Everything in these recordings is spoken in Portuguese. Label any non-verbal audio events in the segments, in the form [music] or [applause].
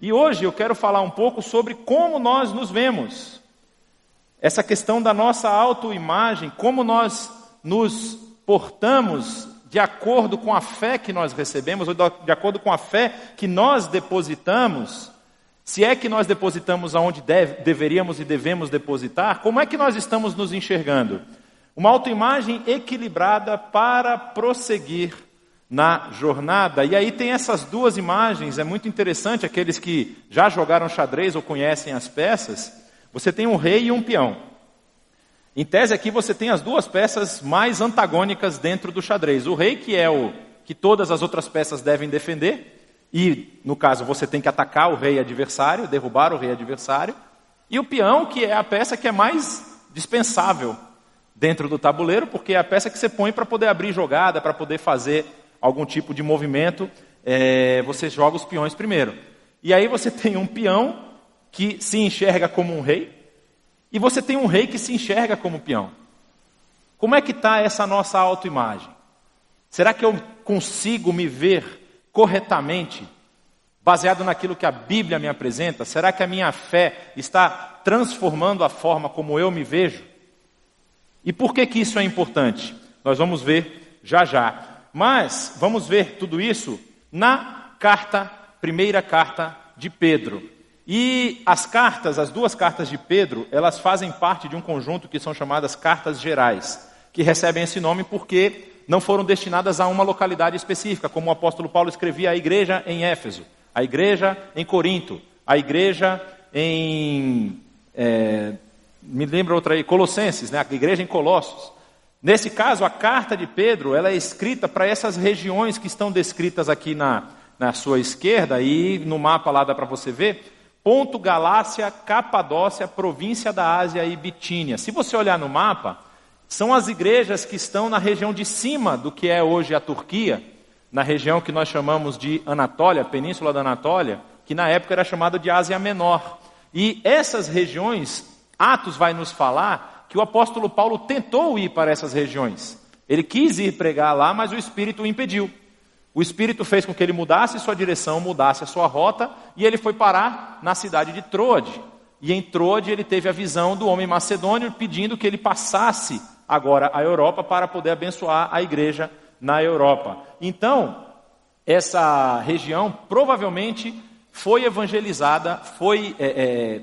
E hoje eu quero falar um pouco sobre como nós nos vemos. Essa questão da nossa autoimagem, como nós nos portamos de acordo com a fé que nós recebemos, ou de acordo com a fé que nós depositamos, se é que nós depositamos aonde deve, deveríamos e devemos depositar, como é que nós estamos nos enxergando? Uma autoimagem equilibrada para prosseguir na jornada. E aí tem essas duas imagens, é muito interessante, aqueles que já jogaram xadrez ou conhecem as peças, você tem um rei e um peão. Em tese aqui você tem as duas peças mais antagônicas dentro do xadrez. O rei, que é o que todas as outras peças devem defender, e no caso você tem que atacar o rei adversário, derrubar o rei adversário, e o peão, que é a peça que é mais dispensável dentro do tabuleiro, porque é a peça que você põe para poder abrir jogada, para poder fazer algum tipo de movimento, é, você joga os peões primeiro. E aí você tem um peão que se enxerga como um rei, e você tem um rei que se enxerga como peão. Como é que está essa nossa autoimagem? Será que eu consigo me ver corretamente, baseado naquilo que a Bíblia me apresenta? Será que a minha fé está transformando a forma como eu me vejo? E por que, que isso é importante? Nós vamos ver já já. Mas vamos ver tudo isso na carta, primeira carta de Pedro. E as cartas, as duas cartas de Pedro, elas fazem parte de um conjunto que são chamadas cartas gerais, que recebem esse nome porque não foram destinadas a uma localidade específica, como o apóstolo Paulo escrevia a igreja em Éfeso, a igreja em Corinto, a igreja em. É, me lembra outra aí, Colossenses, né, a igreja em Colossos. Nesse caso, a carta de Pedro ela é escrita para essas regiões que estão descritas aqui na, na sua esquerda, e no mapa lá dá para você ver Ponto Galácia, Capadócia, província da Ásia e Bitínia. Se você olhar no mapa, são as igrejas que estão na região de cima do que é hoje a Turquia, na região que nós chamamos de Anatólia, Península da Anatólia, que na época era chamada de Ásia Menor. E essas regiões, Atos vai nos falar que o apóstolo Paulo tentou ir para essas regiões. Ele quis ir pregar lá, mas o Espírito o impediu. O Espírito fez com que ele mudasse sua direção, mudasse a sua rota, e ele foi parar na cidade de Troade. E em Troade ele teve a visão do homem macedônio pedindo que ele passasse agora à Europa para poder abençoar a igreja na Europa. Então, essa região provavelmente foi evangelizada, foi é, é,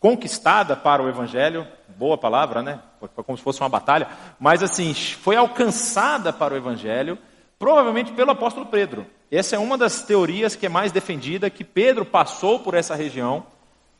conquistada para o evangelho, boa palavra, né? Foi como se fosse uma batalha, mas assim, foi alcançada para o evangelho Provavelmente pelo apóstolo Pedro. Essa é uma das teorias que é mais defendida, que Pedro passou por essa região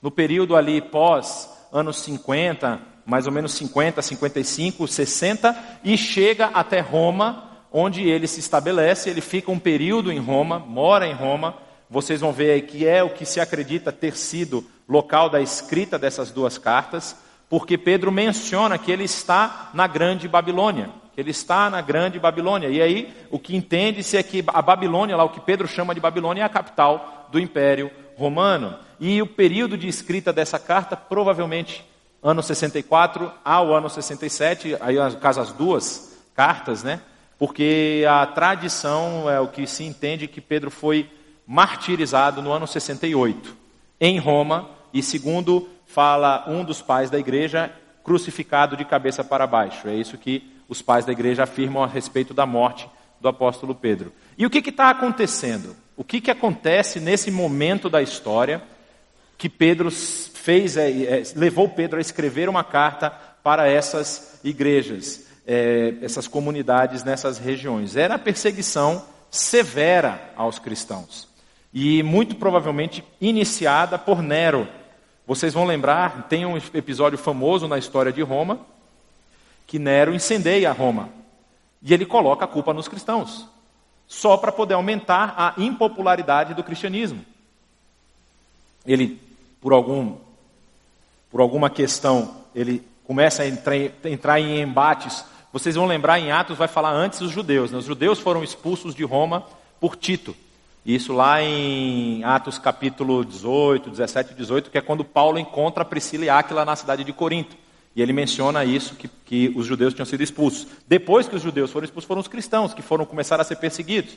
no período ali pós anos 50, mais ou menos 50, 55, 60, e chega até Roma, onde ele se estabelece, ele fica um período em Roma, mora em Roma. Vocês vão ver aí que é o que se acredita ter sido local da escrita dessas duas cartas, porque Pedro menciona que ele está na Grande Babilônia. Ele está na grande Babilônia. E aí, o que entende-se é que a Babilônia, lá o que Pedro chama de Babilônia, é a capital do Império Romano. E o período de escrita dessa carta, provavelmente ano 64 ao ano 67, aí caso as duas cartas, né? Porque a tradição é o que se entende que Pedro foi martirizado no ano 68 em Roma e segundo fala um dos pais da igreja, crucificado de cabeça para baixo. É isso que os pais da igreja afirmam a respeito da morte do apóstolo Pedro. E o que está acontecendo? O que, que acontece nesse momento da história que Pedro fez, é, é, levou Pedro a escrever uma carta para essas igrejas, é, essas comunidades nessas regiões? Era a perseguição severa aos cristãos. E muito provavelmente iniciada por Nero. Vocês vão lembrar, tem um episódio famoso na história de Roma, que Nero incendeia Roma. E ele coloca a culpa nos cristãos, só para poder aumentar a impopularidade do cristianismo. Ele, por algum por alguma questão, ele começa a entrar, entrar em embates. Vocês vão lembrar em Atos, vai falar antes os judeus. Né? Os judeus foram expulsos de Roma por Tito. Isso lá em Atos capítulo 18, 17 e 18, que é quando Paulo encontra Priscila e Áquila na cidade de Corinto. E ele menciona isso, que, que os judeus tinham sido expulsos. Depois que os judeus foram expulsos, foram os cristãos que foram começar a ser perseguidos.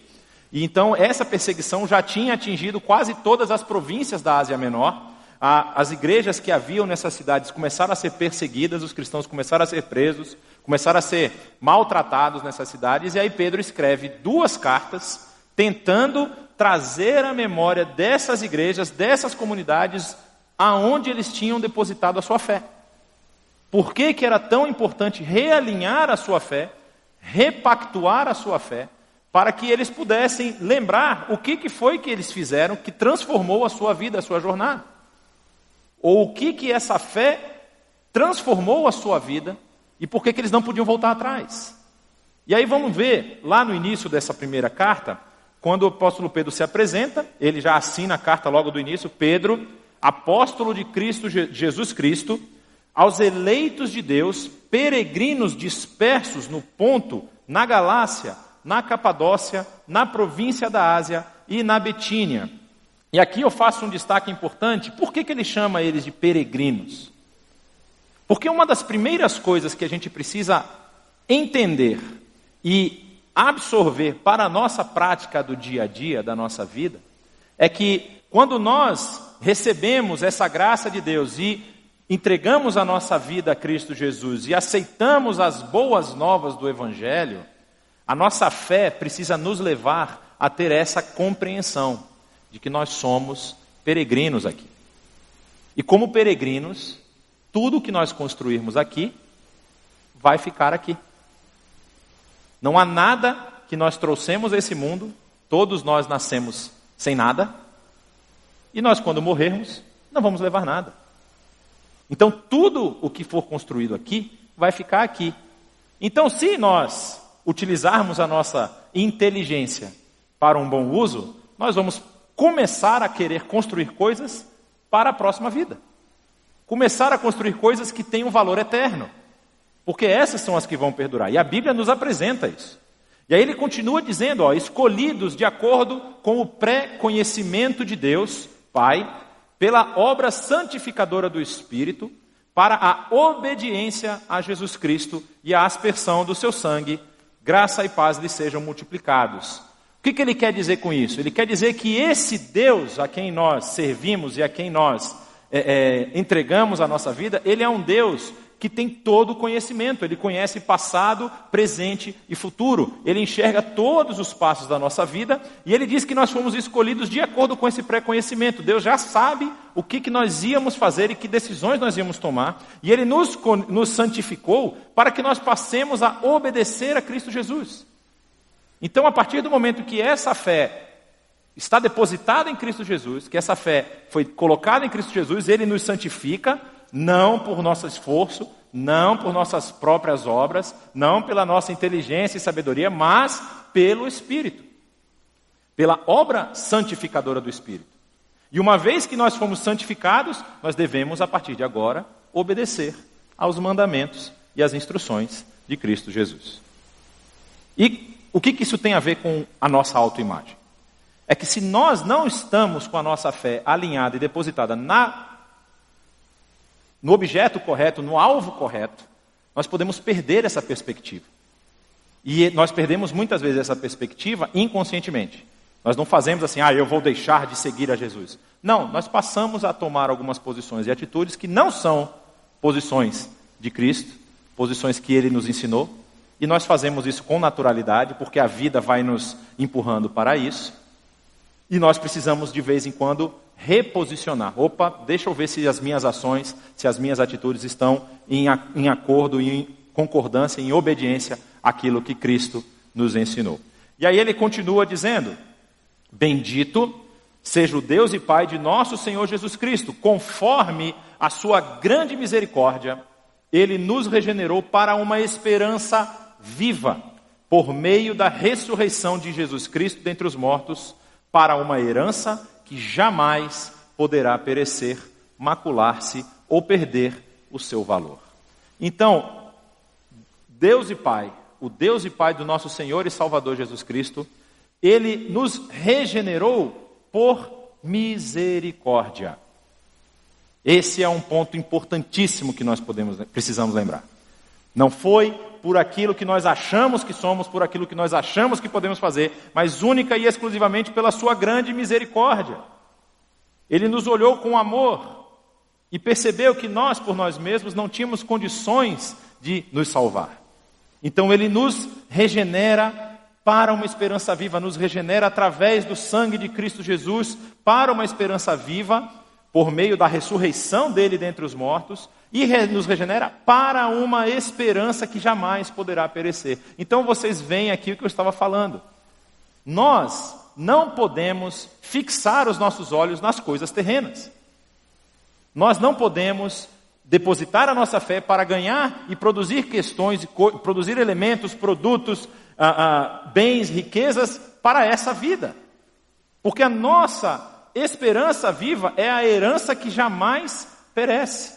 E então essa perseguição já tinha atingido quase todas as províncias da Ásia Menor. As igrejas que haviam nessas cidades começaram a ser perseguidas, os cristãos começaram a ser presos, começaram a ser maltratados nessas cidades. E aí Pedro escreve duas cartas tentando trazer a memória dessas igrejas, dessas comunidades, aonde eles tinham depositado a sua fé. Por que, que era tão importante realinhar a sua fé, repactuar a sua fé, para que eles pudessem lembrar o que, que foi que eles fizeram que transformou a sua vida, a sua jornada. Ou o que, que essa fé transformou a sua vida e por que, que eles não podiam voltar atrás. E aí vamos ver, lá no início dessa primeira carta, quando o apóstolo Pedro se apresenta, ele já assina a carta logo do início, Pedro, apóstolo de Cristo, Jesus Cristo, aos eleitos de Deus, peregrinos dispersos no ponto, na Galácia, na Capadócia, na província da Ásia e na Betínia. E aqui eu faço um destaque importante. Por que, que ele chama eles de peregrinos? Porque uma das primeiras coisas que a gente precisa entender e absorver para a nossa prática do dia a dia, da nossa vida, é que quando nós recebemos essa graça de Deus e entregamos a nossa vida a Cristo Jesus e aceitamos as boas novas do Evangelho, a nossa fé precisa nos levar a ter essa compreensão de que nós somos peregrinos aqui. E como peregrinos, tudo que nós construirmos aqui vai ficar aqui. Não há nada que nós trouxemos a esse mundo, todos nós nascemos sem nada, e nós, quando morrermos, não vamos levar nada. Então, tudo o que for construído aqui vai ficar aqui. Então, se nós utilizarmos a nossa inteligência para um bom uso, nós vamos começar a querer construir coisas para a próxima vida. Começar a construir coisas que um valor eterno. Porque essas são as que vão perdurar. E a Bíblia nos apresenta isso. E aí ele continua dizendo, ó, escolhidos de acordo com o pré-conhecimento de Deus, Pai, pela obra santificadora do Espírito, para a obediência a Jesus Cristo e a aspersão do seu sangue, graça e paz lhe sejam multiplicados. O que, que ele quer dizer com isso? Ele quer dizer que esse Deus a quem nós servimos e a quem nós é, é, entregamos a nossa vida, ele é um Deus que tem todo o conhecimento, ele conhece passado, presente e futuro, ele enxerga todos os passos da nossa vida e ele diz que nós fomos escolhidos de acordo com esse pré-conhecimento. Deus já sabe o que, que nós íamos fazer e que decisões nós íamos tomar, e ele nos, nos santificou para que nós passemos a obedecer a Cristo Jesus. Então, a partir do momento que essa fé está depositada em Cristo Jesus, que essa fé foi colocada em Cristo Jesus, ele nos santifica não por nosso esforço, não por nossas próprias obras, não pela nossa inteligência e sabedoria, mas pelo Espírito, pela obra santificadora do Espírito. E uma vez que nós fomos santificados, nós devemos, a partir de agora, obedecer aos mandamentos e às instruções de Cristo Jesus. E o que, que isso tem a ver com a nossa autoimagem? É que se nós não estamos com a nossa fé alinhada e depositada na no objeto correto, no alvo correto, nós podemos perder essa perspectiva. E nós perdemos muitas vezes essa perspectiva inconscientemente. Nós não fazemos assim, ah, eu vou deixar de seguir a Jesus. Não, nós passamos a tomar algumas posições e atitudes que não são posições de Cristo, posições que ele nos ensinou, e nós fazemos isso com naturalidade, porque a vida vai nos empurrando para isso. E nós precisamos de vez em quando reposicionar. Opa, deixa eu ver se as minhas ações, se as minhas atitudes estão em, em acordo, em concordância, em obediência àquilo que Cristo nos ensinou. E aí ele continua dizendo: Bendito seja o Deus e Pai de nosso Senhor Jesus Cristo, conforme a sua grande misericórdia, ele nos regenerou para uma esperança viva, por meio da ressurreição de Jesus Cristo dentre os mortos, para uma herança que jamais poderá perecer, macular-se ou perder o seu valor. Então, Deus e Pai, o Deus e Pai do nosso Senhor e Salvador Jesus Cristo, ele nos regenerou por misericórdia. Esse é um ponto importantíssimo que nós podemos, precisamos lembrar. Não foi por aquilo que nós achamos que somos, por aquilo que nós achamos que podemos fazer, mas única e exclusivamente pela Sua grande misericórdia. Ele nos olhou com amor e percebeu que nós, por nós mesmos, não tínhamos condições de nos salvar. Então Ele nos regenera para uma esperança viva, nos regenera através do sangue de Cristo Jesus para uma esperança viva, por meio da ressurreição dele dentre os mortos, e nos regenera para uma esperança que jamais poderá perecer. Então vocês veem aqui o que eu estava falando. Nós não podemos fixar os nossos olhos nas coisas terrenas. Nós não podemos depositar a nossa fé para ganhar e produzir questões, produzir elementos, produtos, ah, ah, bens, riquezas para essa vida. Porque a nossa esperança viva é a herança que jamais perece.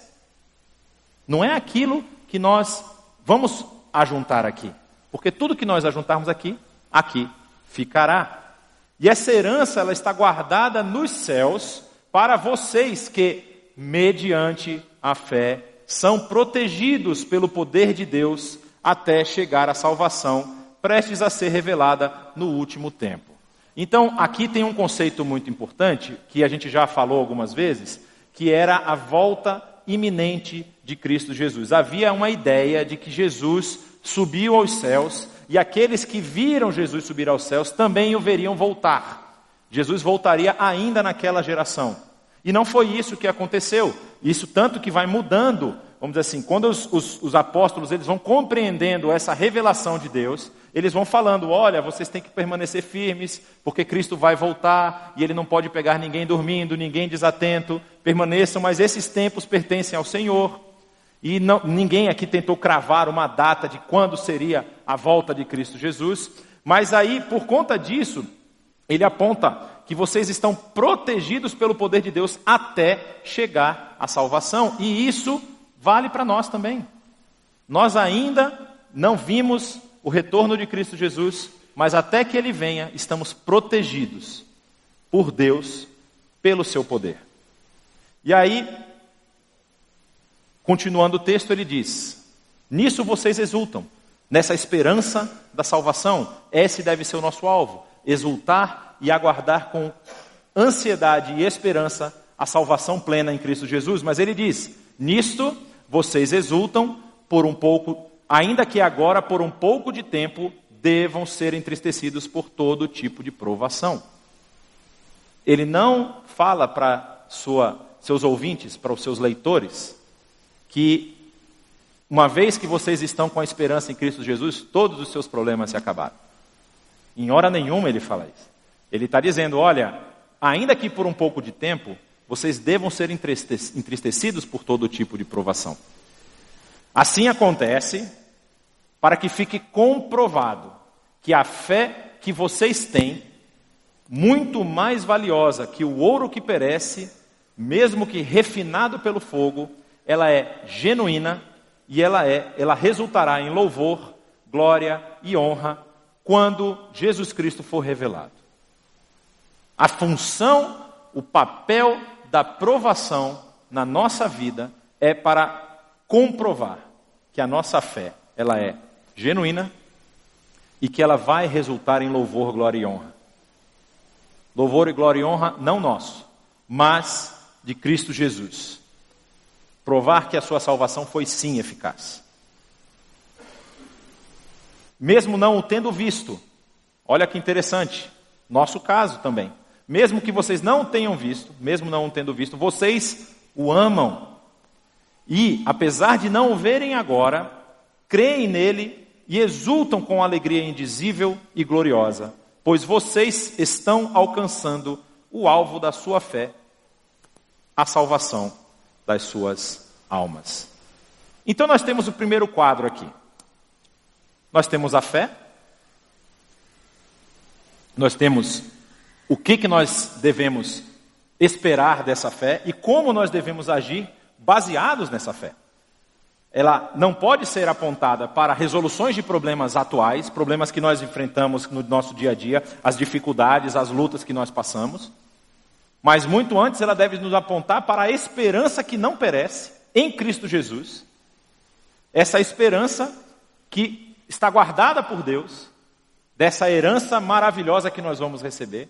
Não é aquilo que nós vamos ajuntar aqui. Porque tudo que nós ajuntarmos aqui, aqui ficará. E essa herança ela está guardada nos céus para vocês que, mediante a fé, são protegidos pelo poder de Deus até chegar à salvação prestes a ser revelada no último tempo. Então, aqui tem um conceito muito importante, que a gente já falou algumas vezes, que era a volta iminente de Cristo Jesus. Havia uma ideia de que Jesus subiu aos céus e aqueles que viram Jesus subir aos céus também o veriam voltar. Jesus voltaria ainda naquela geração. E não foi isso que aconteceu. Isso tanto que vai mudando, vamos dizer assim, quando os, os, os apóstolos eles vão compreendendo essa revelação de Deus, eles vão falando: olha, vocês têm que permanecer firmes, porque Cristo vai voltar e ele não pode pegar ninguém dormindo, ninguém desatento. Permaneçam, mas esses tempos pertencem ao Senhor. E não, ninguém aqui tentou cravar uma data de quando seria a volta de Cristo Jesus. Mas aí, por conta disso, ele aponta que vocês estão protegidos pelo poder de Deus até chegar à salvação. E isso vale para nós também. Nós ainda não vimos o retorno de Cristo Jesus, mas até que ele venha, estamos protegidos por Deus, pelo seu poder. E aí, continuando o texto, ele diz: Nisso vocês exultam, nessa esperança da salvação. Esse deve ser o nosso alvo: exultar e aguardar com ansiedade e esperança a salvação plena em Cristo Jesus. Mas ele diz: Nisto vocês exultam por um pouco ainda que agora, por um pouco de tempo, devam ser entristecidos por todo tipo de provação. Ele não fala para seus ouvintes, para os seus leitores, que uma vez que vocês estão com a esperança em Cristo Jesus, todos os seus problemas se acabaram. Em hora nenhuma ele fala isso. Ele está dizendo: olha, ainda que por um pouco de tempo, vocês devam ser entristecidos por todo tipo de provação. Assim acontece para que fique comprovado que a fé que vocês têm, muito mais valiosa que o ouro que perece, mesmo que refinado pelo fogo, ela é genuína e ela é, ela resultará em louvor, glória e honra quando Jesus Cristo for revelado. A função, o papel da provação na nossa vida é para comprovar que a nossa fé, ela é genuína e que ela vai resultar em louvor, glória e honra. Louvor e glória e honra não nosso, mas de Cristo Jesus. Provar que a sua salvação foi sim eficaz. Mesmo não o tendo visto, olha que interessante, nosso caso também. Mesmo que vocês não tenham visto, mesmo não tendo visto, vocês o amam. E, apesar de não o verem agora, creem nele e exultam com alegria indizível e gloriosa, pois vocês estão alcançando o alvo da sua fé, a salvação das suas almas. Então nós temos o primeiro quadro aqui. Nós temos a fé, nós temos o que, que nós devemos esperar dessa fé e como nós devemos agir baseados nessa fé ela não pode ser apontada para resoluções de problemas atuais, problemas que nós enfrentamos no nosso dia a dia, as dificuldades, as lutas que nós passamos. Mas muito antes ela deve nos apontar para a esperança que não perece em Cristo Jesus. Essa esperança que está guardada por Deus, dessa herança maravilhosa que nós vamos receber,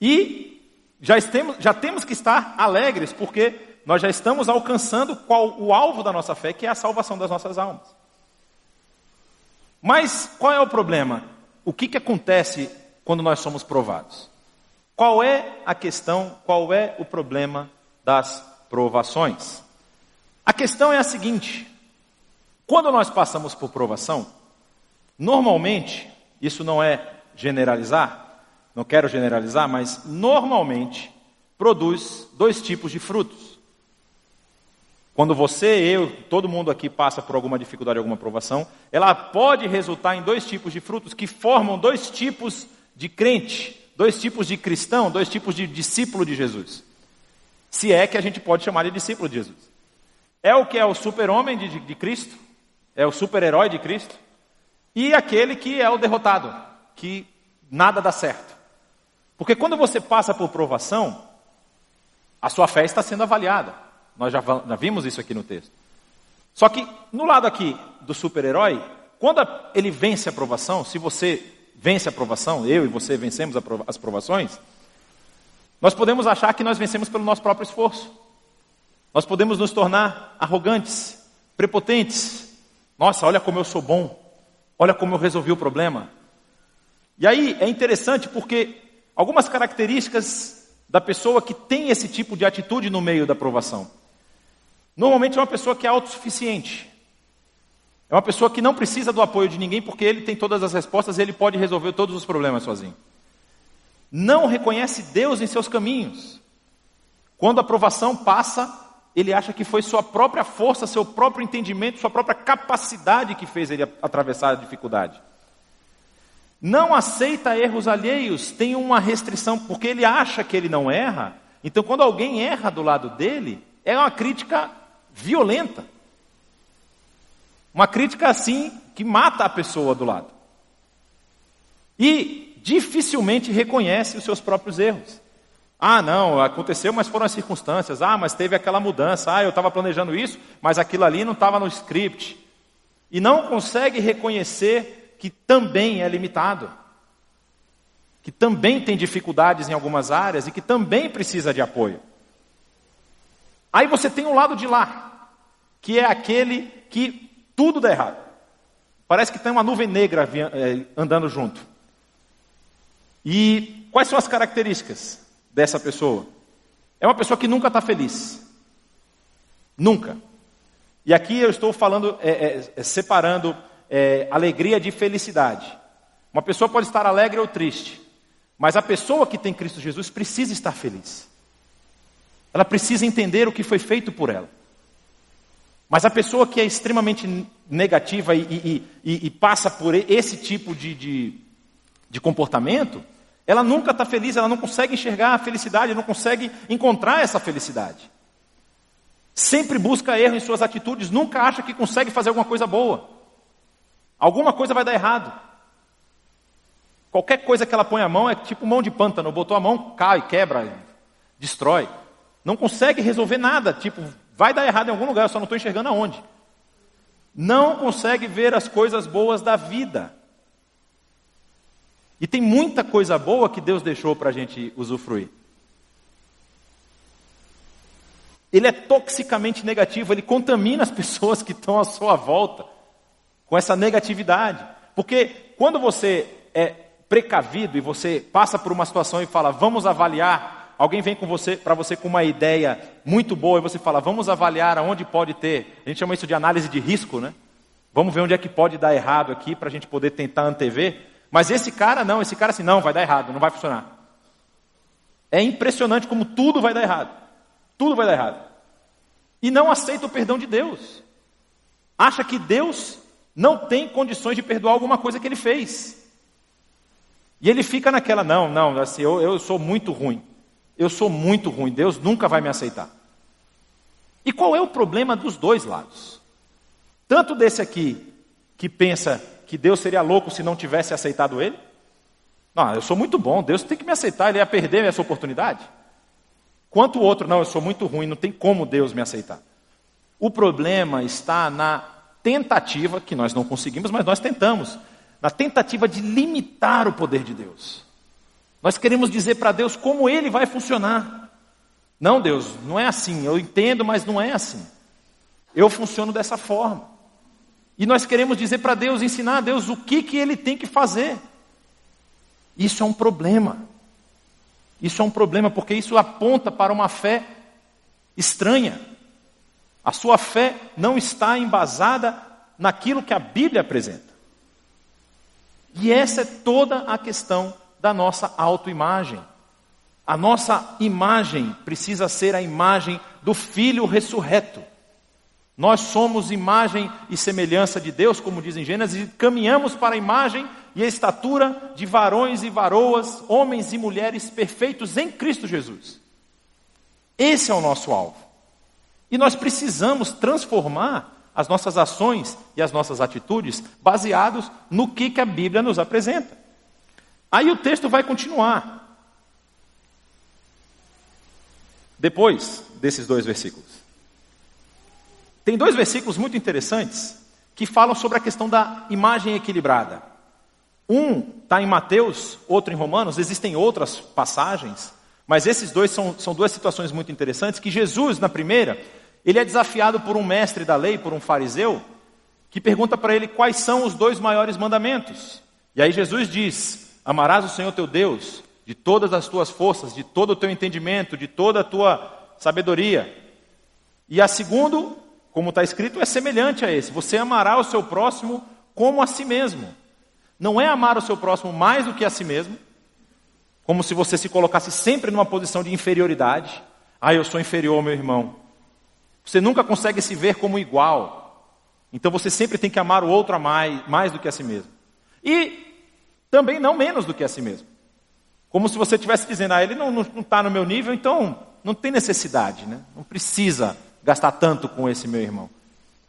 e já, estemos, já temos que estar alegres, porque nós já estamos alcançando qual, o alvo da nossa fé, que é a salvação das nossas almas. Mas qual é o problema? O que, que acontece quando nós somos provados? Qual é a questão, qual é o problema das provações? A questão é a seguinte: quando nós passamos por provação, normalmente, isso não é generalizar, não quero generalizar, mas normalmente produz dois tipos de frutos. Quando você, eu, todo mundo aqui passa por alguma dificuldade, alguma provação, ela pode resultar em dois tipos de frutos que formam dois tipos de crente, dois tipos de cristão, dois tipos de discípulo de Jesus. Se é que a gente pode chamar de discípulo de Jesus. É o que é o super-homem de, de, de Cristo, é o super-herói de Cristo, e aquele que é o derrotado, que nada dá certo. Porque quando você passa por provação, a sua fé está sendo avaliada. Nós já, já vimos isso aqui no texto. Só que no lado aqui do super-herói, quando ele vence a provação, se você vence a provação, eu e você vencemos as provações, nós podemos achar que nós vencemos pelo nosso próprio esforço. Nós podemos nos tornar arrogantes, prepotentes. Nossa, olha como eu sou bom. Olha como eu resolvi o problema. E aí é interessante porque algumas características da pessoa que tem esse tipo de atitude no meio da provação. Normalmente é uma pessoa que é autossuficiente. É uma pessoa que não precisa do apoio de ninguém porque ele tem todas as respostas e ele pode resolver todos os problemas sozinho. Não reconhece Deus em seus caminhos. Quando a aprovação passa, ele acha que foi sua própria força, seu próprio entendimento, sua própria capacidade que fez ele atravessar a dificuldade. Não aceita erros alheios, tem uma restrição, porque ele acha que ele não erra. Então, quando alguém erra do lado dele, é uma crítica violenta. Uma crítica assim que mata a pessoa do lado. E dificilmente reconhece os seus próprios erros. Ah, não, aconteceu, mas foram as circunstâncias. Ah, mas teve aquela mudança. Ah, eu estava planejando isso, mas aquilo ali não estava no script. E não consegue reconhecer que também é limitado. Que também tem dificuldades em algumas áreas e que também precisa de apoio. Aí você tem o lado de lá, que é aquele que tudo dá errado. Parece que tem uma nuvem negra é, andando junto. E quais são as características dessa pessoa? É uma pessoa que nunca está feliz. Nunca. E aqui eu estou falando, é, é, separando é, alegria de felicidade. Uma pessoa pode estar alegre ou triste, mas a pessoa que tem Cristo Jesus precisa estar feliz. Ela precisa entender o que foi feito por ela. Mas a pessoa que é extremamente negativa e, e, e, e passa por esse tipo de, de, de comportamento, ela nunca está feliz, ela não consegue enxergar a felicidade, não consegue encontrar essa felicidade. Sempre busca erro em suas atitudes, nunca acha que consegue fazer alguma coisa boa. Alguma coisa vai dar errado. Qualquer coisa que ela põe a mão é tipo mão de pântano, botou a mão, cai, quebra, destrói. Não consegue resolver nada, tipo, vai dar errado em algum lugar, eu só não estou enxergando aonde. Não consegue ver as coisas boas da vida. E tem muita coisa boa que Deus deixou para a gente usufruir. Ele é toxicamente negativo, ele contamina as [laughs] pessoas que estão à sua volta com essa negatividade. Porque quando você é precavido e você passa por uma situação e fala, vamos avaliar alguém vem com você para você com uma ideia muito boa e você fala, vamos avaliar aonde pode ter. A gente chama isso de análise de risco, né? Vamos ver onde é que pode dar errado aqui para a gente poder tentar antever. Mas esse cara não, esse cara assim, não, vai dar errado, não vai funcionar. É impressionante como tudo vai dar errado. Tudo vai dar errado. E não aceita o perdão de Deus. Acha que Deus não tem condições de perdoar alguma coisa que ele fez. E ele fica naquela, não, não, assim, eu, eu sou muito ruim. Eu sou muito ruim, Deus nunca vai me aceitar. E qual é o problema dos dois lados? Tanto desse aqui, que pensa que Deus seria louco se não tivesse aceitado ele? Não, eu sou muito bom, Deus tem que me aceitar, ele ia perder essa oportunidade. Quanto o outro, não, eu sou muito ruim, não tem como Deus me aceitar. O problema está na tentativa, que nós não conseguimos, mas nós tentamos, na tentativa de limitar o poder de Deus. Nós queremos dizer para Deus como ele vai funcionar. Não, Deus, não é assim. Eu entendo, mas não é assim. Eu funciono dessa forma. E nós queremos dizer para Deus, ensinar a Deus o que, que ele tem que fazer. Isso é um problema. Isso é um problema porque isso aponta para uma fé estranha. A sua fé não está embasada naquilo que a Bíblia apresenta. E essa é toda a questão da nossa autoimagem. A nossa imagem precisa ser a imagem do Filho ressurreto. Nós somos imagem e semelhança de Deus, como diz em Gênesis, e caminhamos para a imagem e a estatura de varões e varoas, homens e mulheres perfeitos em Cristo Jesus. Esse é o nosso alvo. E nós precisamos transformar as nossas ações e as nossas atitudes baseados no que, que a Bíblia nos apresenta. Aí o texto vai continuar. Depois desses dois versículos. Tem dois versículos muito interessantes que falam sobre a questão da imagem equilibrada. Um está em Mateus, outro em Romanos, existem outras passagens, mas esses dois são, são duas situações muito interessantes. Que Jesus, na primeira, ele é desafiado por um mestre da lei, por um fariseu, que pergunta para ele quais são os dois maiores mandamentos. E aí Jesus diz: Amarás o Senhor teu Deus de todas as tuas forças, de todo o teu entendimento, de toda a tua sabedoria. E a segundo, como está escrito, é semelhante a esse: você amará o seu próximo como a si mesmo. Não é amar o seu próximo mais do que a si mesmo, como se você se colocasse sempre numa posição de inferioridade. Ah, eu sou inferior ao meu irmão. Você nunca consegue se ver como igual. Então você sempre tem que amar o outro a mais, mais do que a si mesmo. E também não menos do que a si mesmo. Como se você estivesse dizendo, ah, ele não está no meu nível, então não tem necessidade, né? não precisa gastar tanto com esse meu irmão.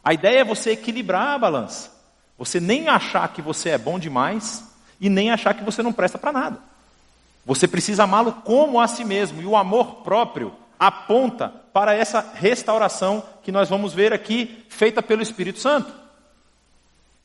A ideia é você equilibrar a balança. Você nem achar que você é bom demais e nem achar que você não presta para nada. Você precisa amá-lo como a si mesmo. E o amor próprio aponta para essa restauração que nós vamos ver aqui, feita pelo Espírito Santo.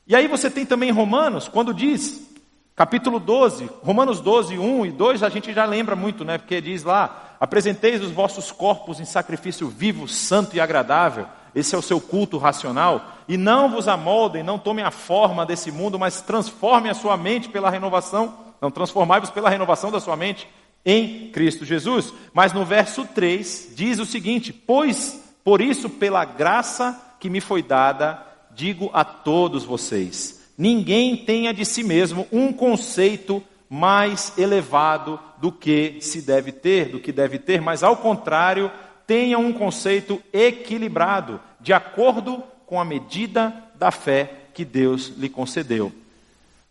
E aí você tem também Romanos, quando diz, capítulo 12, Romanos 12, 1 e 2, a gente já lembra muito, né? Porque diz lá: apresenteis os vossos corpos em sacrifício vivo, santo e agradável. Esse é o seu culto racional. E não vos amoldem, não tomem a forma desse mundo, mas transformem a sua mente pela renovação. Não transformai-vos pela renovação da sua mente em Cristo Jesus. Mas no verso 3 diz o seguinte: Pois por isso, pela graça que me foi dada, digo a todos vocês: ninguém tenha de si mesmo um conceito mais elevado do que se deve ter, do que deve ter, mas ao contrário, tenha um conceito equilibrado, de acordo com a medida da fé que Deus lhe concedeu.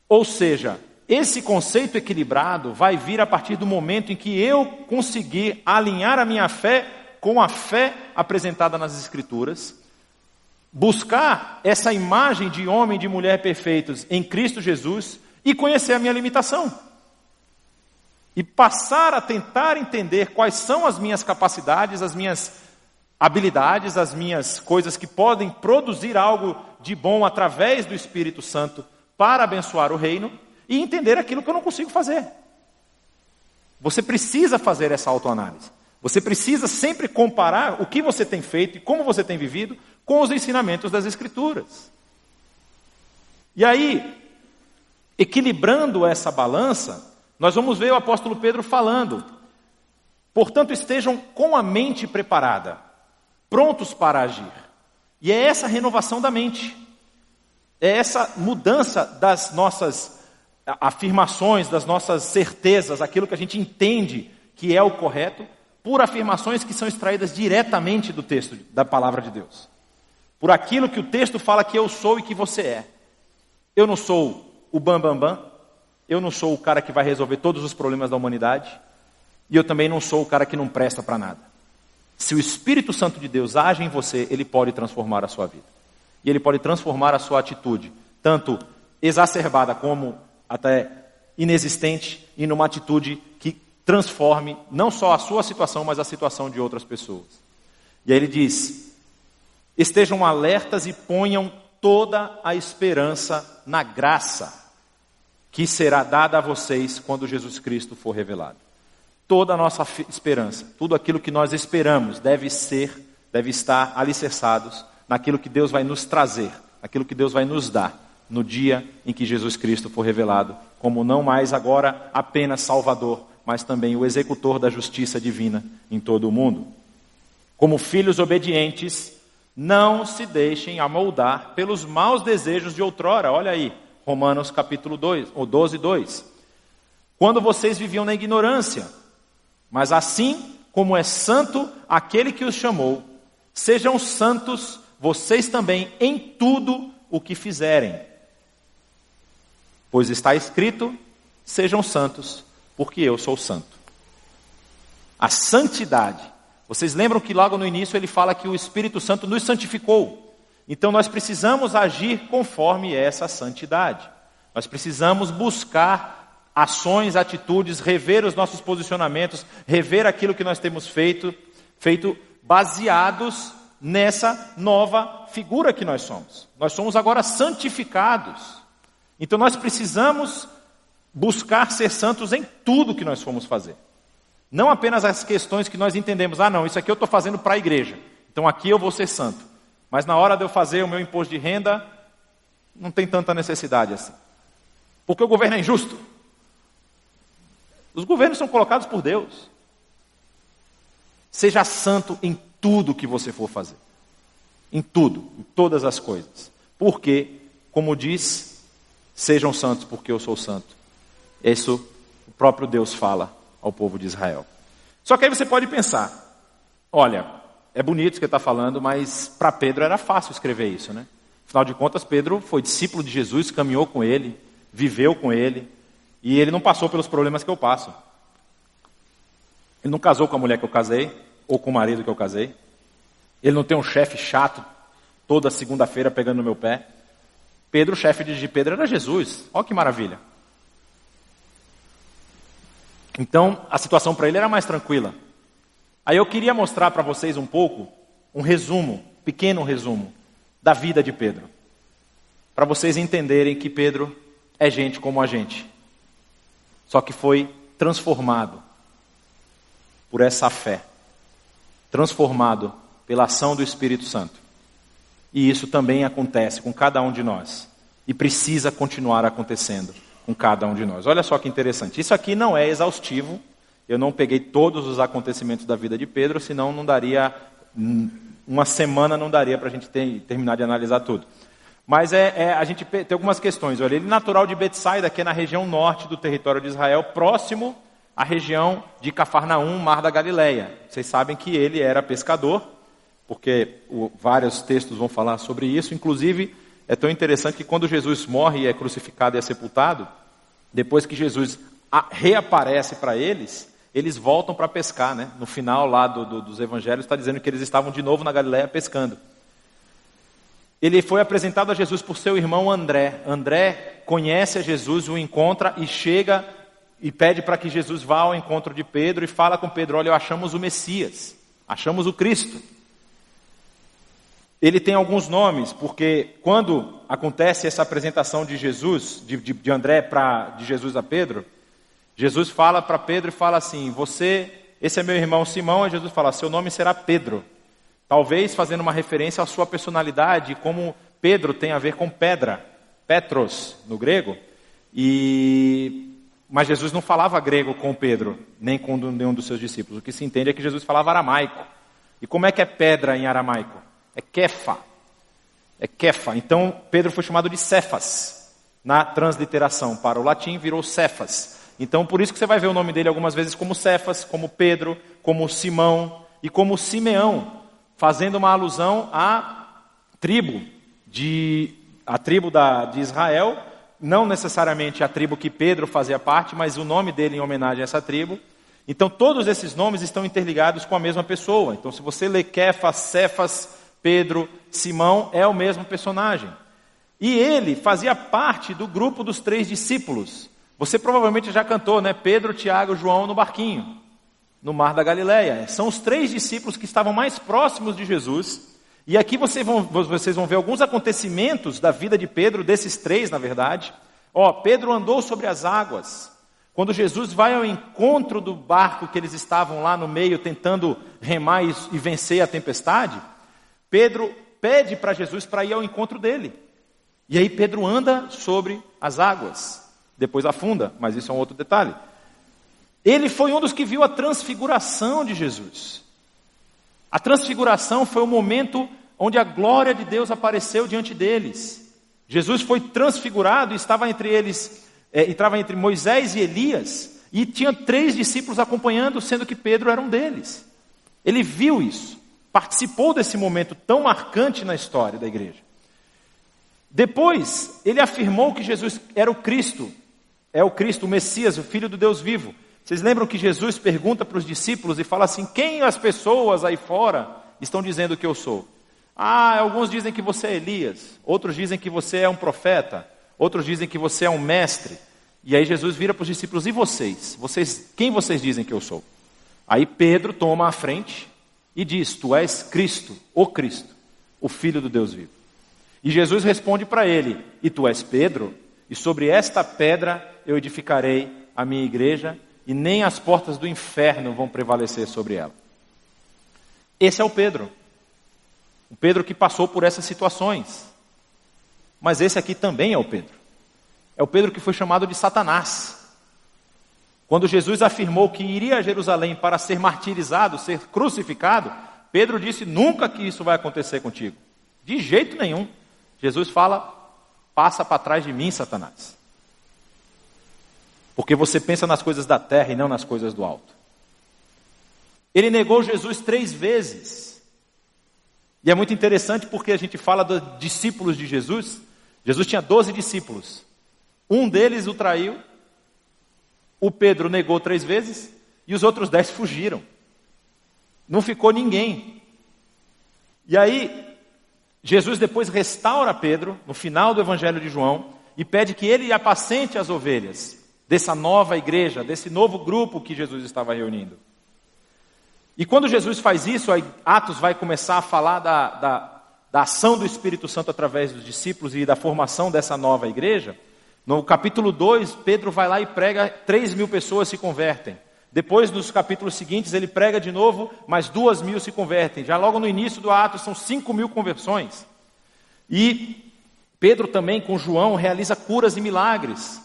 Ou seja, esse conceito equilibrado vai vir a partir do momento em que eu conseguir alinhar a minha fé com a fé apresentada nas Escrituras, buscar essa imagem de homem e de mulher perfeitos em Cristo Jesus e conhecer a minha limitação. E passar a tentar entender quais são as minhas capacidades, as minhas habilidades, as minhas coisas que podem produzir algo de bom através do Espírito Santo para abençoar o reino e entender aquilo que eu não consigo fazer. Você precisa fazer essa autoanálise. Você precisa sempre comparar o que você tem feito e como você tem vivido com os ensinamentos das Escrituras. E aí, equilibrando essa balança, nós vamos ver o apóstolo Pedro falando. Portanto, estejam com a mente preparada, prontos para agir. E é essa renovação da mente, é essa mudança das nossas afirmações, das nossas certezas, aquilo que a gente entende que é o correto, por afirmações que são extraídas diretamente do texto, da palavra de Deus. Por aquilo que o texto fala que eu sou e que você é. Eu não sou o bambambam, bam, bam, eu não sou o cara que vai resolver todos os problemas da humanidade, e eu também não sou o cara que não presta para nada. Se o Espírito Santo de Deus age em você, ele pode transformar a sua vida. E ele pode transformar a sua atitude, tanto exacerbada como até inexistente e numa atitude que transforme não só a sua situação, mas a situação de outras pessoas. E aí ele diz: estejam alertas e ponham toda a esperança na graça que será dada a vocês quando Jesus Cristo for revelado. Toda a nossa esperança, tudo aquilo que nós esperamos deve ser, deve estar alicerçados naquilo que Deus vai nos trazer, naquilo que Deus vai nos dar no dia em que Jesus Cristo for revelado, como não mais agora apenas Salvador, mas também o executor da justiça divina em todo o mundo. Como filhos obedientes, não se deixem amoldar pelos maus desejos de outrora. Olha aí, Romanos capítulo 2, ou 12, 2. Quando vocês viviam na ignorância, mas assim como é santo aquele que os chamou, sejam santos vocês também em tudo o que fizerem. Pois está escrito: sejam santos, porque eu sou santo. A santidade. Vocês lembram que logo no início ele fala que o Espírito Santo nos santificou. Então nós precisamos agir conforme essa santidade. Nós precisamos buscar ações, atitudes, rever os nossos posicionamentos, rever aquilo que nós temos feito, feito baseados nessa nova figura que nós somos. Nós somos agora santificados. Então nós precisamos buscar ser santos em tudo que nós formos fazer. Não apenas as questões que nós entendemos, ah, não, isso aqui eu estou fazendo para a igreja, então aqui eu vou ser santo. Mas na hora de eu fazer o meu imposto de renda, não tem tanta necessidade assim. Porque o governo é injusto. Os governos são colocados por Deus. Seja santo em tudo que você for fazer. Em tudo, em todas as coisas. Porque, como diz, sejam santos porque eu sou santo. Isso o próprio Deus fala ao povo de Israel. Só que aí você pode pensar: olha, é bonito o que está falando, mas para Pedro era fácil escrever isso, né? Afinal de contas, Pedro foi discípulo de Jesus, caminhou com ele, viveu com ele, e ele não passou pelos problemas que eu passo. Ele não casou com a mulher que eu casei, ou com o marido que eu casei. Ele não tem um chefe chato toda segunda-feira pegando no meu pé. Pedro, chefe de Pedro era Jesus. Olha que maravilha. Então, a situação para ele era mais tranquila. Aí eu queria mostrar para vocês um pouco, um resumo, pequeno resumo, da vida de Pedro. Para vocês entenderem que Pedro é gente como a gente. Só que foi transformado por essa fé. Transformado pela ação do Espírito Santo. E isso também acontece com cada um de nós. E precisa continuar acontecendo com cada um de nós. Olha só que interessante. Isso aqui não é exaustivo. Eu não peguei todos os acontecimentos da vida de Pedro, senão não daria. Uma semana não daria para a gente ter, terminar de analisar tudo. Mas é, é, a gente tem algumas questões. Olha, ele é natural de Betsaida, que é na região norte do território de Israel, próximo à região de Cafarnaum, Mar da Galileia. Vocês sabem que ele era pescador, porque o, vários textos vão falar sobre isso. Inclusive, é tão interessante que quando Jesus morre e é crucificado e é sepultado, depois que Jesus reaparece para eles, eles voltam para pescar, né? No final lá do, do, dos evangelhos está dizendo que eles estavam de novo na Galiléia pescando. Ele foi apresentado a Jesus por seu irmão André. André conhece a Jesus, o encontra e chega e pede para que Jesus vá ao encontro de Pedro e fala com Pedro: Olha, achamos o Messias, achamos o Cristo. Ele tem alguns nomes, porque quando acontece essa apresentação de Jesus, de, de, de André para de Jesus a Pedro, Jesus fala para Pedro e fala assim: Você, esse é meu irmão Simão, e Jesus fala: Seu nome será Pedro. Talvez fazendo uma referência à sua personalidade, como Pedro tem a ver com pedra, Petros no grego. E mas Jesus não falava grego com Pedro, nem com nenhum dos seus discípulos. O que se entende é que Jesus falava aramaico. E como é que é pedra em aramaico? É kefa. É kefa. Então Pedro foi chamado de Cefas na transliteração. Para o latim virou Cefas. Então por isso que você vai ver o nome dele algumas vezes como Cefas, como Pedro, como Simão e como Simeão fazendo uma alusão à tribo de a tribo da, de Israel, não necessariamente a tribo que Pedro fazia parte, mas o nome dele em homenagem a essa tribo. Então todos esses nomes estão interligados com a mesma pessoa. Então se você lê Kefas, Cefas, Pedro, Simão, é o mesmo personagem. E ele fazia parte do grupo dos três discípulos. Você provavelmente já cantou, né? Pedro, Tiago, João no barquinho no mar da Galileia. São os três discípulos que estavam mais próximos de Jesus E aqui vocês vão, vocês vão ver alguns acontecimentos da vida de Pedro, desses três, na verdade. Ó, Pedro andou sobre as águas. Quando Jesus vai ao encontro do barco que eles estavam lá no meio tentando remar e, e vencer a tempestade, Pedro pede para Jesus para ir ao encontro dele. E aí Pedro anda sobre as águas. Depois afunda, mas isso é um outro detalhe. Ele foi um dos que viu a transfiguração de Jesus. A transfiguração foi o momento onde a glória de Deus apareceu diante deles. Jesus foi transfigurado e estava entre eles, é, estava entre Moisés e Elias, e tinha três discípulos acompanhando, sendo que Pedro era um deles. Ele viu isso, participou desse momento tão marcante na história da igreja. Depois, ele afirmou que Jesus era o Cristo, é o Cristo, o Messias, o Filho do Deus vivo. Vocês lembram que Jesus pergunta para os discípulos e fala assim: quem as pessoas aí fora estão dizendo que eu sou? Ah, alguns dizem que você é Elias, outros dizem que você é um profeta, outros dizem que você é um mestre. E aí Jesus vira para os discípulos: e vocês? Vocês, quem vocês dizem que eu sou? Aí Pedro toma a frente e diz: Tu és Cristo, o Cristo, o Filho do Deus vivo. E Jesus responde para ele: E tu és Pedro, e sobre esta pedra eu edificarei a minha igreja, e nem as portas do inferno vão prevalecer sobre ela. Esse é o Pedro. O Pedro que passou por essas situações. Mas esse aqui também é o Pedro. É o Pedro que foi chamado de Satanás. Quando Jesus afirmou que iria a Jerusalém para ser martirizado, ser crucificado, Pedro disse: Nunca que isso vai acontecer contigo. De jeito nenhum. Jesus fala: Passa para trás de mim, Satanás. Porque você pensa nas coisas da terra e não nas coisas do alto. Ele negou Jesus três vezes. E é muito interessante porque a gente fala dos discípulos de Jesus. Jesus tinha doze discípulos. Um deles o traiu. O Pedro negou três vezes. E os outros dez fugiram. Não ficou ninguém. E aí, Jesus depois restaura Pedro, no final do Evangelho de João, e pede que ele apacente as ovelhas dessa nova igreja, desse novo grupo que Jesus estava reunindo. E quando Jesus faz isso, Atos vai começar a falar da, da, da ação do Espírito Santo através dos discípulos e da formação dessa nova igreja. No capítulo 2, Pedro vai lá e prega, 3 mil pessoas se convertem. Depois, nos capítulos seguintes, ele prega de novo, mais duas mil se convertem. Já logo no início do Atos, são 5 mil conversões. E Pedro também, com João, realiza curas e milagres.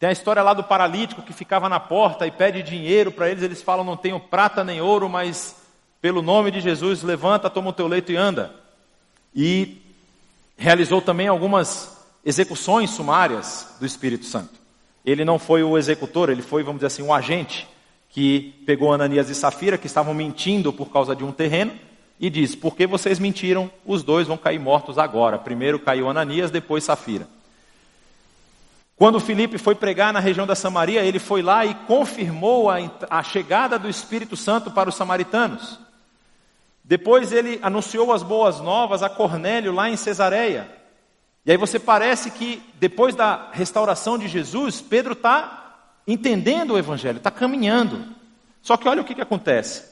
Tem a história lá do paralítico que ficava na porta e pede dinheiro para eles. Eles falam: Não tenho prata nem ouro, mas pelo nome de Jesus, levanta, toma o teu leito e anda. E realizou também algumas execuções sumárias do Espírito Santo. Ele não foi o executor, ele foi, vamos dizer assim, um agente que pegou Ananias e Safira, que estavam mentindo por causa de um terreno, e diz: Por que vocês mentiram? Os dois vão cair mortos agora. Primeiro caiu Ananias, depois Safira. Quando Felipe foi pregar na região da Samaria, ele foi lá e confirmou a, a chegada do Espírito Santo para os samaritanos. Depois ele anunciou as boas novas a Cornélio lá em Cesareia. E aí você parece que depois da restauração de Jesus, Pedro está entendendo o Evangelho, está caminhando. Só que olha o que, que acontece.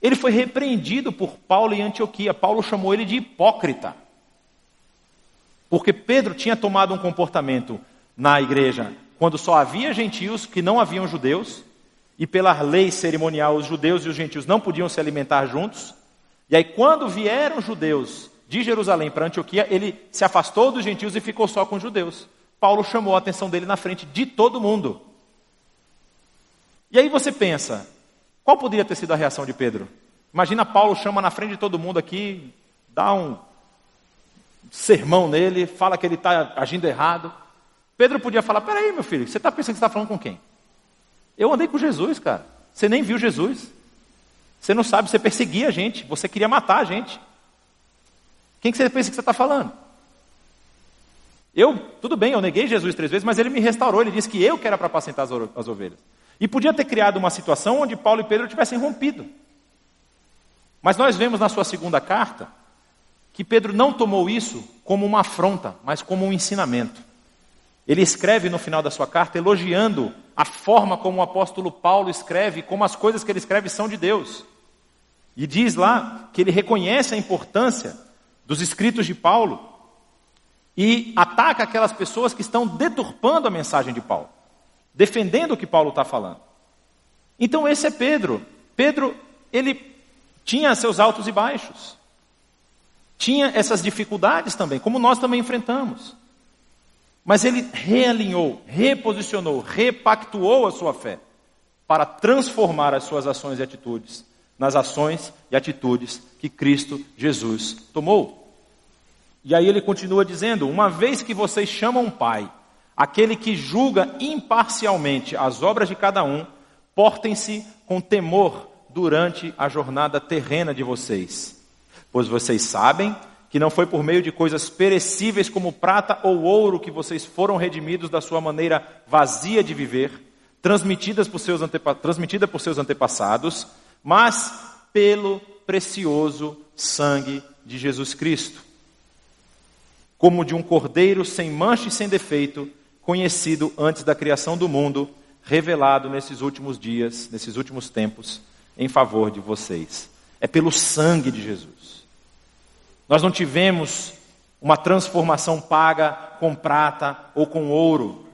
Ele foi repreendido por Paulo em Antioquia. Paulo chamou ele de hipócrita. Porque Pedro tinha tomado um comportamento na igreja quando só havia gentios que não haviam judeus, e pela lei cerimonial os judeus e os gentios não podiam se alimentar juntos. E aí, quando vieram judeus de Jerusalém para Antioquia, ele se afastou dos gentios e ficou só com os judeus. Paulo chamou a atenção dele na frente de todo mundo. E aí você pensa, qual poderia ter sido a reação de Pedro? Imagina Paulo chama na frente de todo mundo aqui, dá um sermão nele, fala que ele está agindo errado. Pedro podia falar: peraí, meu filho, você está pensando que está falando com quem? Eu andei com Jesus, cara. Você nem viu Jesus. Você não sabe, você perseguia a gente, você queria matar a gente. Quem que você pensa que você está falando? Eu, tudo bem, eu neguei Jesus três vezes, mas ele me restaurou, ele disse que eu que era para apacentar as ovelhas. E podia ter criado uma situação onde Paulo e Pedro tivessem rompido. Mas nós vemos na sua segunda carta que Pedro não tomou isso como uma afronta, mas como um ensinamento. Ele escreve no final da sua carta elogiando a forma como o apóstolo Paulo escreve, como as coisas que ele escreve são de Deus. E diz lá que ele reconhece a importância dos escritos de Paulo e ataca aquelas pessoas que estão deturpando a mensagem de Paulo, defendendo o que Paulo está falando. Então esse é Pedro. Pedro, ele tinha seus altos e baixos, tinha essas dificuldades também, como nós também enfrentamos. Mas ele realinhou, reposicionou, repactuou a sua fé para transformar as suas ações e atitudes nas ações e atitudes que Cristo Jesus tomou. E aí ele continua dizendo: Uma vez que vocês chamam Pai, aquele que julga imparcialmente as obras de cada um, portem-se com temor durante a jornada terrena de vocês. Pois vocês sabem que não foi por meio de coisas perecíveis como prata ou ouro que vocês foram redimidos da sua maneira vazia de viver, transmitidas por seus transmitida por seus antepassados, mas pelo precioso sangue de Jesus Cristo, como de um cordeiro sem mancha e sem defeito, conhecido antes da criação do mundo, revelado nesses últimos dias, nesses últimos tempos, em favor de vocês. É pelo sangue de Jesus. Nós não tivemos uma transformação paga com prata ou com ouro.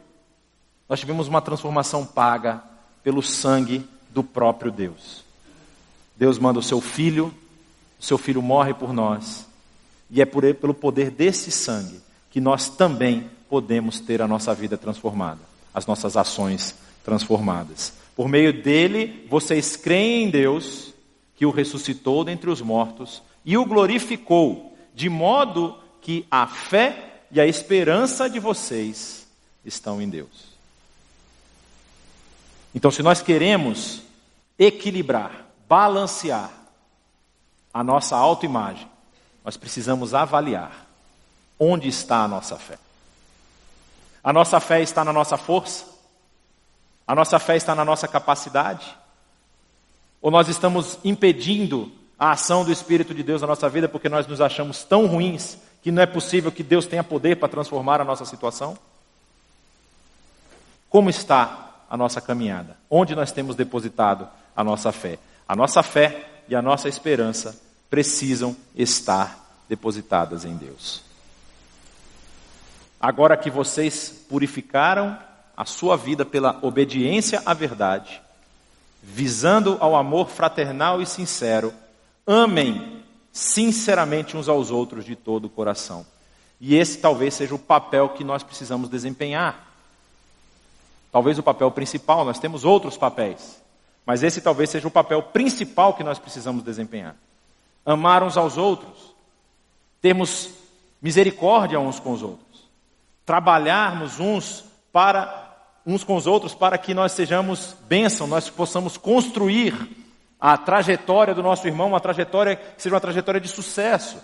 Nós tivemos uma transformação paga pelo sangue do próprio Deus. Deus manda o seu filho, o seu filho morre por nós, e é por ele, pelo poder desse sangue que nós também podemos ter a nossa vida transformada, as nossas ações transformadas. Por meio dele, vocês creem em Deus, que o ressuscitou dentre os mortos e o glorificou, de modo que a fé e a esperança de vocês estão em Deus. Então, se nós queremos equilibrar, balancear a nossa autoimagem, nós precisamos avaliar onde está a nossa fé. A nossa fé está na nossa força? A nossa fé está na nossa capacidade? Ou nós estamos impedindo a ação do Espírito de Deus na nossa vida porque nós nos achamos tão ruins que não é possível que Deus tenha poder para transformar a nossa situação? Como está a nossa caminhada? Onde nós temos depositado a nossa fé? A nossa fé e a nossa esperança precisam estar depositadas em Deus. Agora que vocês purificaram a sua vida pela obediência à verdade, visando ao amor fraternal e sincero, Amem sinceramente uns aos outros de todo o coração. E esse talvez seja o papel que nós precisamos desempenhar. Talvez o papel principal, nós temos outros papéis, mas esse talvez seja o papel principal que nós precisamos desempenhar. Amar uns aos outros, termos misericórdia uns com os outros, trabalharmos uns para uns com os outros para que nós sejamos bênção, nós possamos construir a trajetória do nosso irmão, uma trajetória que seja uma trajetória de sucesso.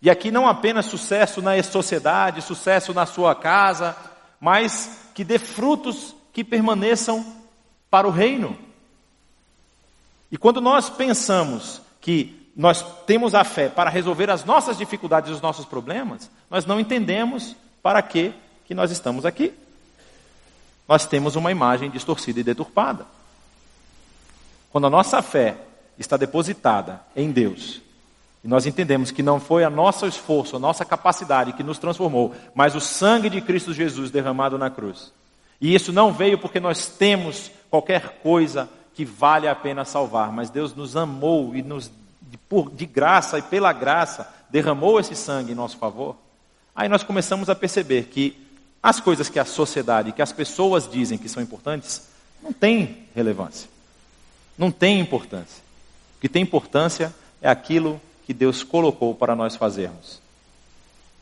E aqui não apenas sucesso na sociedade, sucesso na sua casa, mas que dê frutos que permaneçam para o reino. E quando nós pensamos que nós temos a fé para resolver as nossas dificuldades e os nossos problemas, nós não entendemos para que, que nós estamos aqui. Nós temos uma imagem distorcida e deturpada. Quando a nossa fé está depositada em Deus, e nós entendemos que não foi a nosso esforço, a nossa capacidade que nos transformou, mas o sangue de Cristo Jesus derramado na cruz. E isso não veio porque nós temos qualquer coisa que vale a pena salvar, mas Deus nos amou e nos de, por, de graça e pela graça derramou esse sangue em nosso favor. Aí nós começamos a perceber que as coisas que a sociedade, que as pessoas dizem que são importantes, não têm relevância não tem importância. O que tem importância é aquilo que Deus colocou para nós fazermos.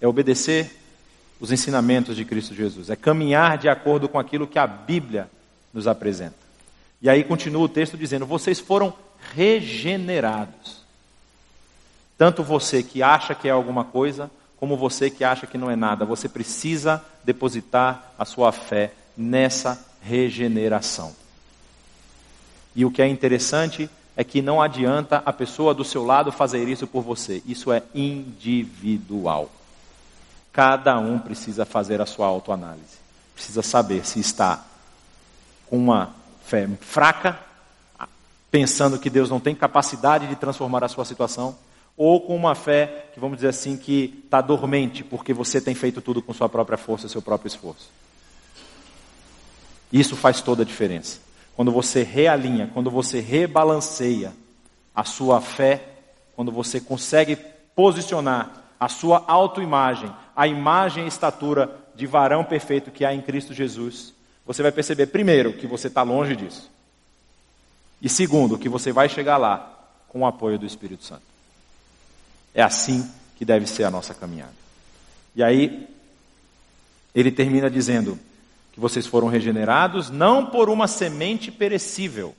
É obedecer os ensinamentos de Cristo Jesus, é caminhar de acordo com aquilo que a Bíblia nos apresenta. E aí continua o texto dizendo: vocês foram regenerados. Tanto você que acha que é alguma coisa, como você que acha que não é nada. Você precisa depositar a sua fé nessa regeneração. E o que é interessante é que não adianta a pessoa do seu lado fazer isso por você. Isso é individual. Cada um precisa fazer a sua autoanálise. Precisa saber se está com uma fé fraca, pensando que Deus não tem capacidade de transformar a sua situação, ou com uma fé que, vamos dizer assim, que está dormente, porque você tem feito tudo com sua própria força, seu próprio esforço. Isso faz toda a diferença. Quando você realinha, quando você rebalanceia a sua fé, quando você consegue posicionar a sua autoimagem, a imagem e estatura de varão perfeito que há em Cristo Jesus, você vai perceber, primeiro, que você está longe disso. E segundo, que você vai chegar lá com o apoio do Espírito Santo. É assim que deve ser a nossa caminhada. E aí, ele termina dizendo que vocês foram regenerados não por uma semente perecível,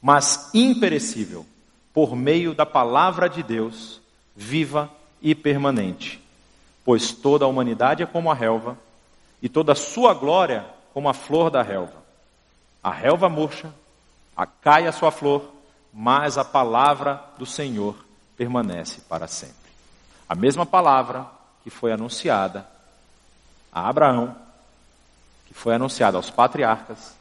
mas imperecível, por meio da palavra de Deus, viva e permanente. Pois toda a humanidade é como a relva, e toda a sua glória como a flor da relva. A relva murcha, a cai a sua flor, mas a palavra do Senhor permanece para sempre. A mesma palavra que foi anunciada a Abraão, que foi anunciada aos patriarcas,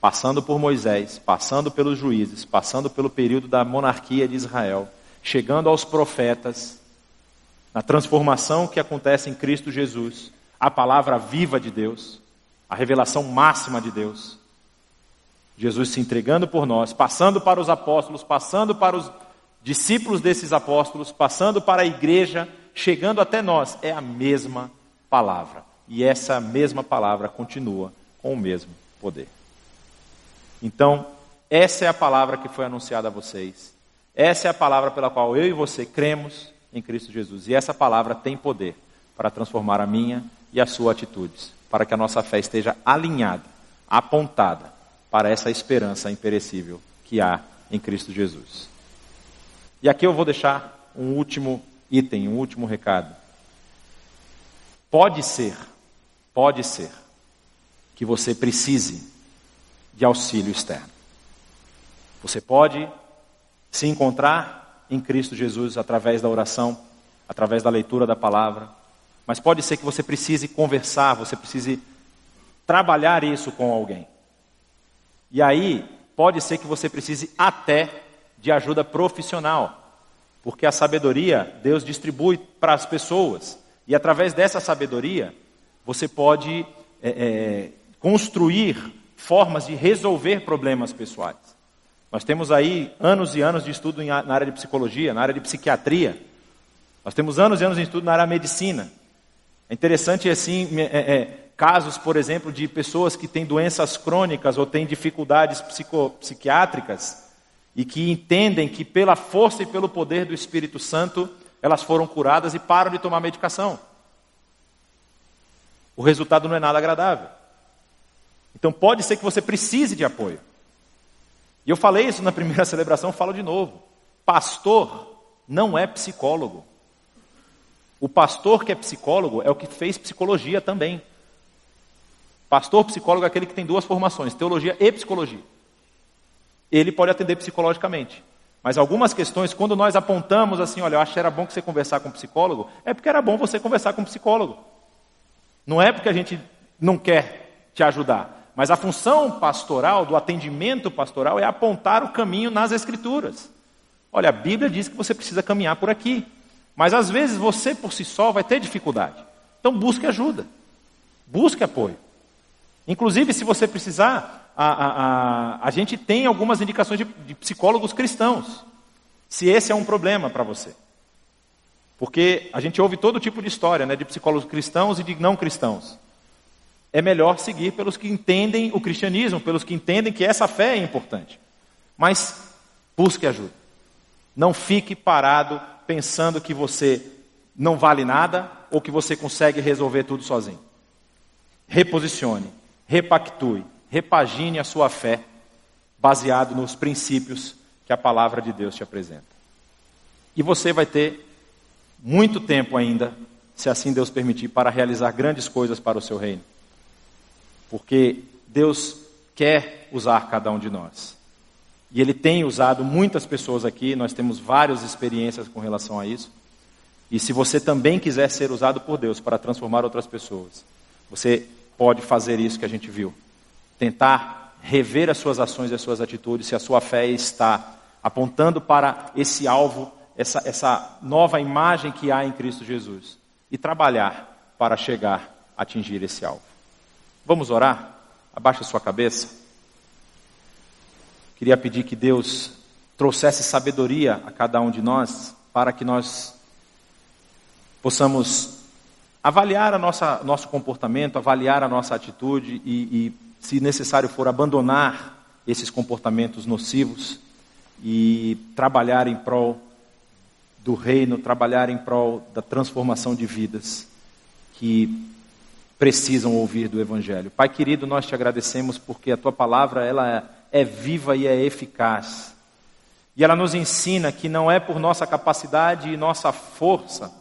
passando por Moisés, passando pelos juízes, passando pelo período da monarquia de Israel, chegando aos profetas, na transformação que acontece em Cristo Jesus, a palavra viva de Deus, a revelação máxima de Deus. Jesus se entregando por nós, passando para os apóstolos, passando para os discípulos desses apóstolos, passando para a igreja, chegando até nós, é a mesma palavra. E essa mesma palavra continua com o mesmo poder. Então, essa é a palavra que foi anunciada a vocês. Essa é a palavra pela qual eu e você cremos em Cristo Jesus. E essa palavra tem poder para transformar a minha e a sua atitudes, para que a nossa fé esteja alinhada, apontada para essa esperança imperecível que há em Cristo Jesus. E aqui eu vou deixar um último item, um último recado. Pode ser, pode ser, que você precise de auxílio externo. Você pode se encontrar em Cristo Jesus através da oração, através da leitura da palavra, mas pode ser que você precise conversar, você precise trabalhar isso com alguém. E aí, pode ser que você precise até de ajuda profissional, porque a sabedoria Deus distribui para as pessoas, e através dessa sabedoria, você pode é, é, construir formas de resolver problemas pessoais. Nós temos aí anos e anos de estudo na área de psicologia, na área de psiquiatria. Nós temos anos e anos de estudo na área da medicina. É interessante assim, é, é, casos, por exemplo, de pessoas que têm doenças crônicas ou têm dificuldades psiquiátricas e que entendem que pela força e pelo poder do Espírito Santo elas foram curadas e param de tomar medicação. O resultado não é nada agradável. Então pode ser que você precise de apoio. E eu falei isso na primeira [laughs] celebração, falo de novo. Pastor não é psicólogo. O pastor que é psicólogo é o que fez psicologia também. Pastor psicólogo é aquele que tem duas formações, teologia e psicologia. Ele pode atender psicologicamente. Mas algumas questões, quando nós apontamos assim, olha, eu acho que era bom que você conversar com um psicólogo, é porque era bom você conversar com um psicólogo. Não é porque a gente não quer te ajudar. Mas a função pastoral, do atendimento pastoral, é apontar o caminho nas Escrituras. Olha, a Bíblia diz que você precisa caminhar por aqui. Mas às vezes você por si só vai ter dificuldade. Então busque ajuda. Busque apoio. Inclusive, se você precisar, a, a, a, a gente tem algumas indicações de, de psicólogos cristãos. Se esse é um problema para você. Porque a gente ouve todo tipo de história, né, de psicólogos cristãos e de não cristãos. É melhor seguir pelos que entendem o cristianismo, pelos que entendem que essa fé é importante. Mas busque ajuda. Não fique parado pensando que você não vale nada ou que você consegue resolver tudo sozinho. Reposicione repactue, repagine a sua fé baseado nos princípios que a palavra de Deus te apresenta. E você vai ter muito tempo ainda, se assim Deus permitir, para realizar grandes coisas para o seu reino. Porque Deus quer usar cada um de nós. E Ele tem usado muitas pessoas aqui, nós temos várias experiências com relação a isso. E se você também quiser ser usado por Deus para transformar outras pessoas, você pode fazer isso que a gente viu. Tentar rever as suas ações e as suas atitudes, se a sua fé está apontando para esse alvo essa, essa nova imagem que há em Cristo Jesus e trabalhar para chegar a atingir esse alvo. Vamos orar? Abaixa sua cabeça. Queria pedir que Deus trouxesse sabedoria a cada um de nós para que nós possamos avaliar a nossa, nosso comportamento, avaliar a nossa atitude e, e, se necessário for, abandonar esses comportamentos nocivos e trabalhar em prol do reino, trabalhar em prol da transformação de vidas que precisam ouvir do Evangelho. Pai querido, nós te agradecemos porque a tua palavra ela é, é viva e é eficaz. E ela nos ensina que não é por nossa capacidade e nossa força,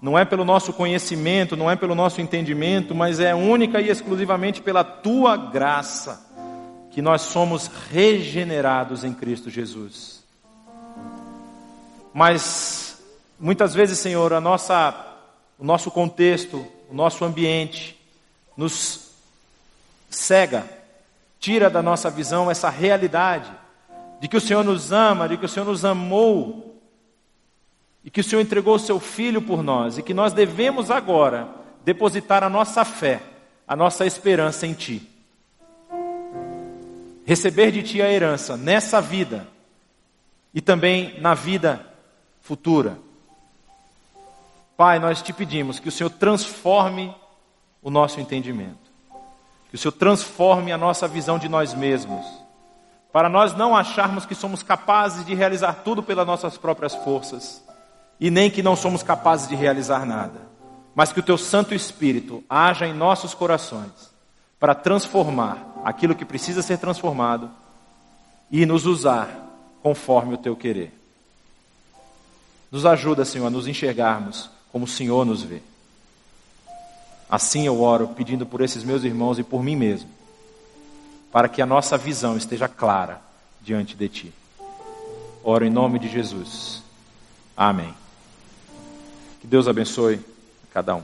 não é pelo nosso conhecimento, não é pelo nosso entendimento, mas é única e exclusivamente pela tua graça que nós somos regenerados em Cristo Jesus. Mas muitas vezes, Senhor, a nossa, o nosso contexto, o nosso ambiente nos cega, tira da nossa visão essa realidade de que o Senhor nos ama, de que o Senhor nos amou e que o Senhor entregou o seu filho por nós e que nós devemos agora depositar a nossa fé, a nossa esperança em ti. Receber de ti a herança nessa vida e também na vida futura. Pai, nós te pedimos que o Senhor transforme o nosso entendimento, que o Senhor transforme a nossa visão de nós mesmos, para nós não acharmos que somos capazes de realizar tudo pelas nossas próprias forças e nem que não somos capazes de realizar nada, mas que o Teu Santo Espírito haja em nossos corações para transformar aquilo que precisa ser transformado e nos usar conforme o Teu querer. Nos ajuda, Senhor, a nos enxergarmos como o Senhor nos vê. Assim eu oro pedindo por esses meus irmãos e por mim mesmo, para que a nossa visão esteja clara diante de Ti. Oro em nome de Jesus. Amém. Que Deus abençoe cada um.